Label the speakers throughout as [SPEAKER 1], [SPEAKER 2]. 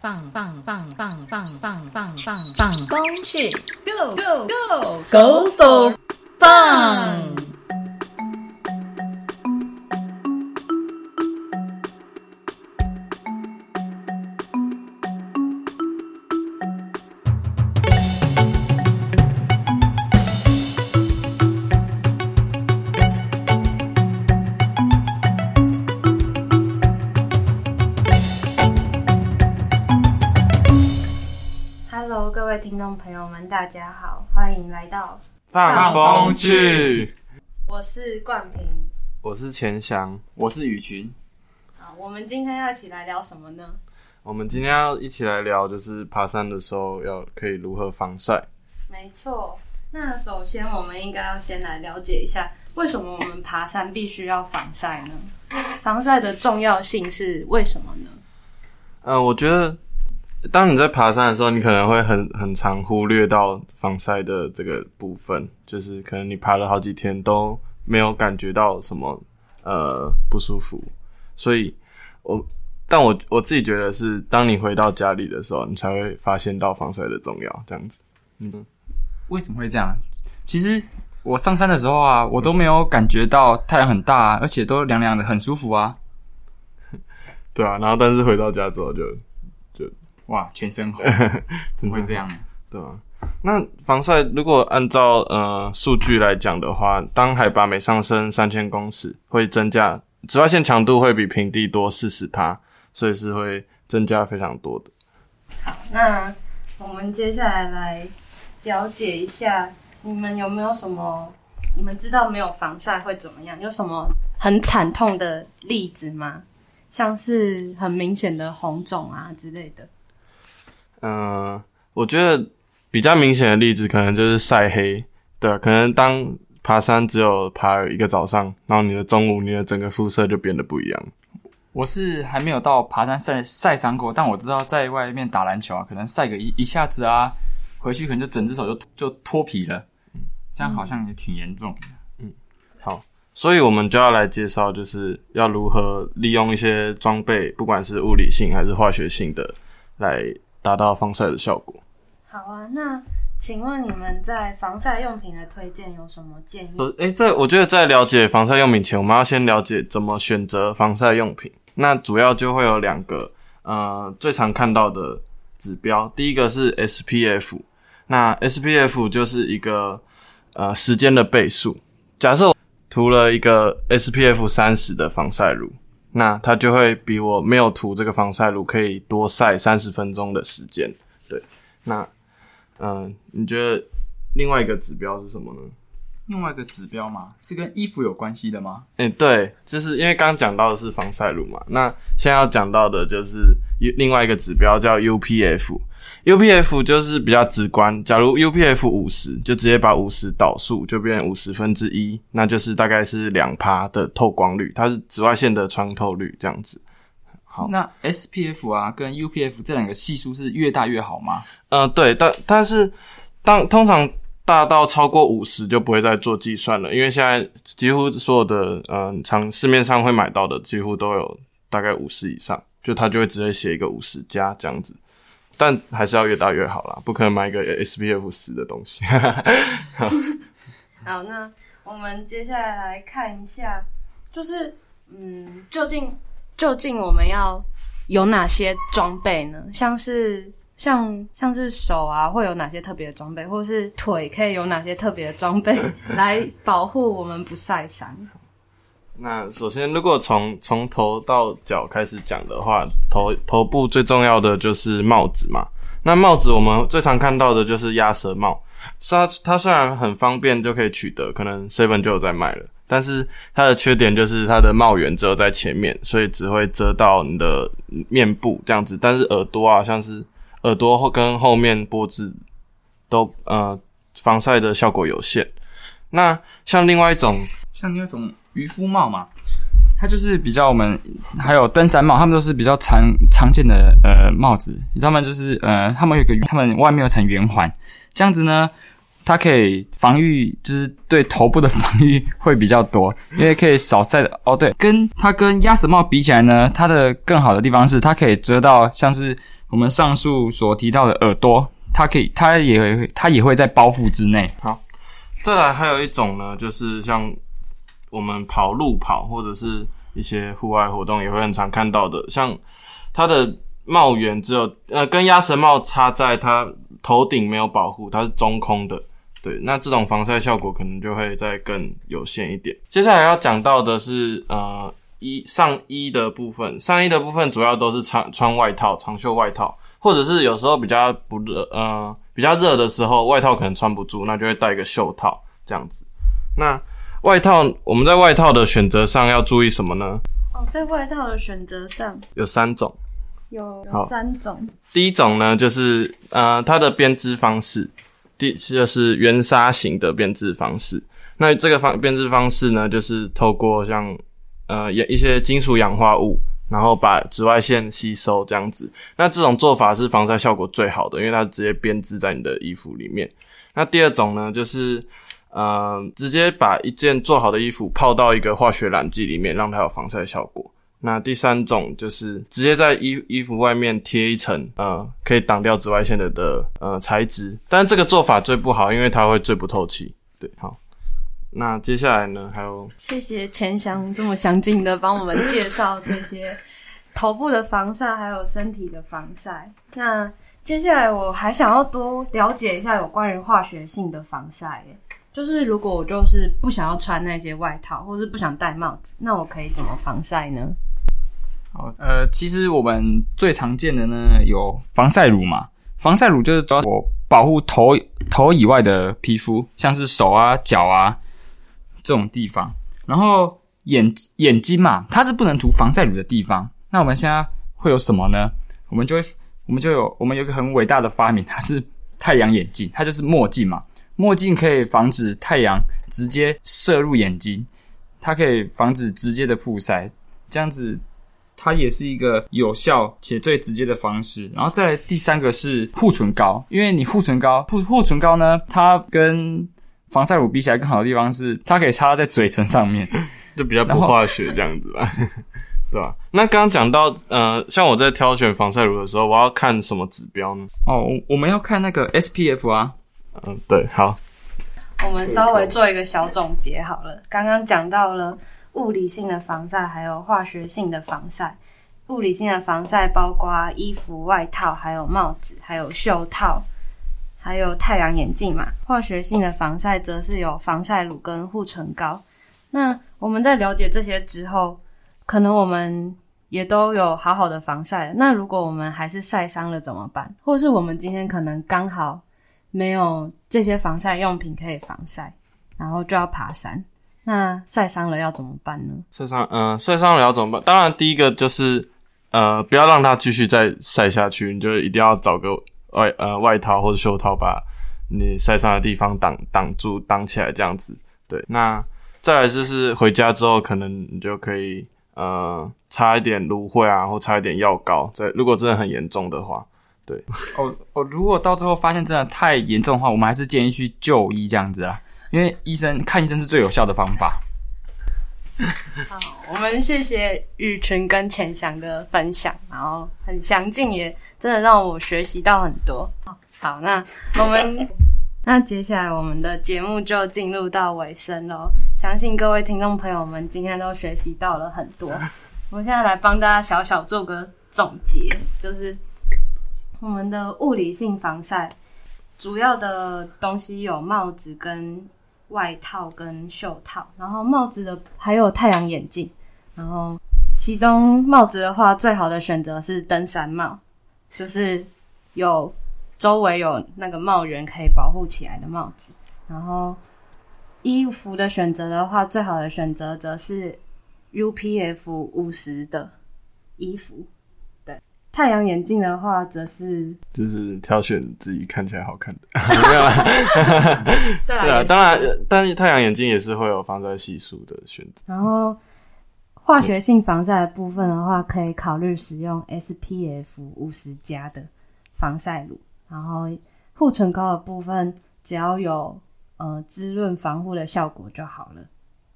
[SPEAKER 1] 棒棒棒棒棒棒棒棒棒工去 Go Go Go Go for fun！
[SPEAKER 2] 大家好，欢迎来到，
[SPEAKER 3] 放风去。
[SPEAKER 2] 我是冠平。
[SPEAKER 3] 我是钱翔，
[SPEAKER 4] 我是雨群，
[SPEAKER 2] 好，我们今天要一起来聊什么呢？
[SPEAKER 3] 我们今天要一起来聊，就是爬山的时候要可以如何防晒。
[SPEAKER 2] 没错，那首先我们应该要先来了解一下，为什么我们爬山必须要防晒呢？防晒的重要性是为什么呢？
[SPEAKER 3] 嗯、我觉得当你在爬山的时候，你可能会很很常忽略到防晒的这个部分，就是可能你爬了好几天都没有感觉到什么呃不舒服，所以我但我我自己觉得是，当你回到家里的时候，你才会发现到防晒的重要，这样子。嗯，
[SPEAKER 4] 为什么会这样？其实我上山的时候啊，我都没有感觉到太阳很大、啊，而且都凉凉的，很舒服啊。
[SPEAKER 3] 对啊，然后但是回到家之后就
[SPEAKER 4] 哇，全身红，怎么会这样呢？
[SPEAKER 3] 对啊，那防晒如果按照呃数据来讲的话，当海拔每上升三千公尺，会增加紫外线强度会比平地多四十帕，所以是会增加非常多的。
[SPEAKER 2] 好那我们接下来来了解一下，你们有没有什么？你们知道没有防晒会怎么样？有什么很惨痛的例子吗？像是很明显的红肿啊之类的。
[SPEAKER 3] 嗯、我觉得比较明显的例子可能就是晒黑，对啊，可能当爬山只有爬一个早上，然后你的中午你的整个肤色就变得不一样。
[SPEAKER 4] 我是还没有到爬山晒晒伤过，但我知道在外面打篮球啊，可能晒个一一下子啊，回去可能就整只手就就脱皮了，这样好像也挺严重的。
[SPEAKER 3] 好，所以我们就要来介绍，就是要如何利用一些装备，不管是物理性还是化学性的，来达到防晒的效果。
[SPEAKER 2] 好啊，那请问你们在防晒用品的推荐有什么建议？
[SPEAKER 3] 呃，诶，在我觉得在了解防晒用品前，我们要先了解怎么选择防晒用品。那主要就会有两个，呃，最常看到的指标。第一个是 SPF，那 SPF 就是一个呃时间的倍数。假设我涂了一个 SPF 三十的防晒乳，那它就会比我没有涂这个防晒乳可以多晒三十分钟的时间。对，那嗯、呃你觉得另外一个指标是什么呢？
[SPEAKER 4] 另外一个指标嘛，是跟衣服有关系的吗？
[SPEAKER 3] 嗯、对，就是因为刚刚讲到的是防晒乳嘛，那现在要讲到的就是一另外一个指标叫 UPF。UPF 就是比较直观，假如 UPF 五十，就直接把五十导数就变五十分之一，那就是大概是两趴的透光率，它是紫外线的穿透率这样子。好
[SPEAKER 4] 那 SPF 啊跟 UPF 这两个系数是越大越好吗？
[SPEAKER 3] 呃，对，但但是当通常大到超过五十就不会再做计算了，因为现在几乎所有的嗯常市面上会买到的几乎都有大概五十以上，就他就会直接写一个五十加这样子，但还是要越大越好啦，不可能买一个 SPF 十的东西。
[SPEAKER 2] 好，那我们接下来来看一下，就是嗯，究竟究竟我们要有哪些装备呢？像是像像是手啊，会有哪些特别的装备，或是腿可以有哪些特别的装备 来保护我们不晒伤？
[SPEAKER 3] 那首先，如果从从头到脚开始讲的话，头头部最重要的就是帽子嘛。那帽子我们最常看到的就是鸭舌帽，它它虽然很方便就可以取得，可能 seven 就有在卖了，但是它的缺点就是它的帽檐只有在前面，所以只会遮到你的面部这样子，但是耳朵啊，像是耳朵后跟后面脖子都呃防晒的效果有限。那像另外一种
[SPEAKER 4] 像那种渔夫帽嘛，它就是比较我们还有登山帽，他们都是比较常常见的呃帽子。他们就是呃，他们有一个他们外面有层圆环，这样子呢，它可以防御，就是对头部的防御会比较多，因为可以少晒的。哦，对，跟它跟鸭舌帽比起来呢，它的更好的地方是它可以遮到像是我们上述所提到的耳朵，它可以，它也会，它也会在包覆之内。
[SPEAKER 3] 好再来还有一种呢，就是像我们跑路跑或者是一些户外活动也会很常看到的，像它的帽檐只有呃跟鸭舌帽插在它头顶没有保护，它是中空的。对，那这种防晒效果可能就会再更有限一点。接下来要讲到的是呃衣上衣的部分，上衣的部分主要都是穿穿外套、长袖外套，或者是有时候比较不热呃比较热的时候，外套可能穿不住，那就会戴一个袖套这样子。那外套我们在外套的选择上要注意什么呢？
[SPEAKER 2] 哦，在外套的选择上
[SPEAKER 3] 有三种。
[SPEAKER 2] 有三种，
[SPEAKER 3] 第一种呢，就是呃它的编织方式，第就是圆纱型的编织方式。那这个方编织方式呢，就是透过像呃一一些金属氧化物，然后把紫外线吸收这样子。那这种做法是防晒效果最好的，因为它直接编织在你的衣服里面。那第二种呢，就是呃直接把一件做好的衣服泡到一个化学染剂里面，让它有防晒效果。那第三种就是直接在衣衣服外面贴一层呃可以挡掉紫外线的的呃材质，但这个做法最不好，因为它会最不透气。对，好，那接下来呢还有
[SPEAKER 2] 谢谢钱翔这么详尽的帮我们介绍这些头部的防晒，还有身体的防晒。那接下来我还想要多了解一下有关于化学性的防晒。就是如果我就是不想要穿那些外套，或是不想戴帽子，那我可以怎么防晒呢？
[SPEAKER 4] 好，呃，其实我们最常见的呢有防晒乳嘛，防晒乳就是主要我保护头头以外的皮肤，像是手啊、脚啊这种地方。然后眼眼睛嘛，它是不能涂防晒乳的地方。那我们现在会有什么呢？我们就会，我们就有，我们有一个很伟大的发明，它是太阳眼镜，它就是墨镜嘛。墨镜可以防止太阳直接射入眼睛，它可以防止直接的曝晒，这样子它也是一个有效且最直接的方式。然后再来第三个是护唇膏，因为你护唇膏护护唇膏呢，它跟防晒乳比起来更好的地方是，它可以擦在嘴唇上面。
[SPEAKER 3] 就比较不化学这样子吧，对吧？那刚刚讲到呃，像我在挑选防晒乳的时候，我要看什么指标呢？
[SPEAKER 4] 哦，我我们要看那个 SPF 啊，
[SPEAKER 3] 嗯，对，好，
[SPEAKER 2] 我们稍微做一个小总结好了。刚刚讲到了物理性的防晒，还有化学性的防晒。物理性的防晒包括衣服、外套，还有帽子，还有袖套，还有太阳眼镜嘛。化学性的防晒则是有防晒乳跟护唇膏。那我们在了解这些之后，可能我们也都有好好的防晒。那如果我们还是晒伤了怎么办？或是我们今天可能刚好没有这些防晒用品可以防晒，然后就要爬山，那晒伤了要怎么办呢？
[SPEAKER 3] 晒伤，嗯、晒伤了要怎么办？当然，第一个就是呃，不要让它继续再晒下去，你就一定要找个外呃外套或者袖套把你晒伤的地方挡挡住、挡起来，这样子。对，那再来就是回家之后，可能你就可以呃擦一点芦荟啊，或擦一点药膏。对，如果真的很严重的话，
[SPEAKER 4] 哦哦，如果到最后发现真的太严重的话，我们还是建议去就医这样子啊，因为医生看医生是最有效的方法。
[SPEAKER 2] 好，我们谢谢玉群跟钱翔的分享，然后很详尽，也真的让我学习到很多。好，那我们 那接下来我们的节目就进入到尾声喽。相信各位听众朋友们今天都学习到了很多。我们现在来帮大家小小做个总结，就是我们的物理性防晒主要的东西有帽子跟外套跟袖套，然后帽子的还有太阳眼镜，然后其中帽子的话，最好的选择是登山帽，就是有周围有那个帽檐可以保护起来的帽子。然后衣服的选择的话，最好的选择则是 UPF 五十的衣服。对，太阳眼镜的话，则是
[SPEAKER 3] 就是挑选自己看起来好看的，没有啦。
[SPEAKER 2] 对
[SPEAKER 3] 对啊，当然，呃但是太阳眼镜也是会有防晒系数的选择。
[SPEAKER 2] 然后化学性防晒的部分的话，可以考虑使用 SPF 五十加的防晒乳。然后护唇膏的部分，只要有呃滋润防护的效果就好了。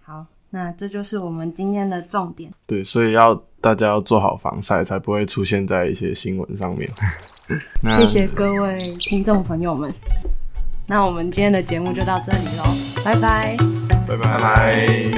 [SPEAKER 2] 好，那这就是我们今天的重点。
[SPEAKER 3] 对，所以要大家要做好防晒，才不会出现在一些新闻上面。
[SPEAKER 2] 谢谢各位听众朋友们。那我们今天的节目就到这里喽，拜拜。
[SPEAKER 3] 拜拜
[SPEAKER 4] 拜拜。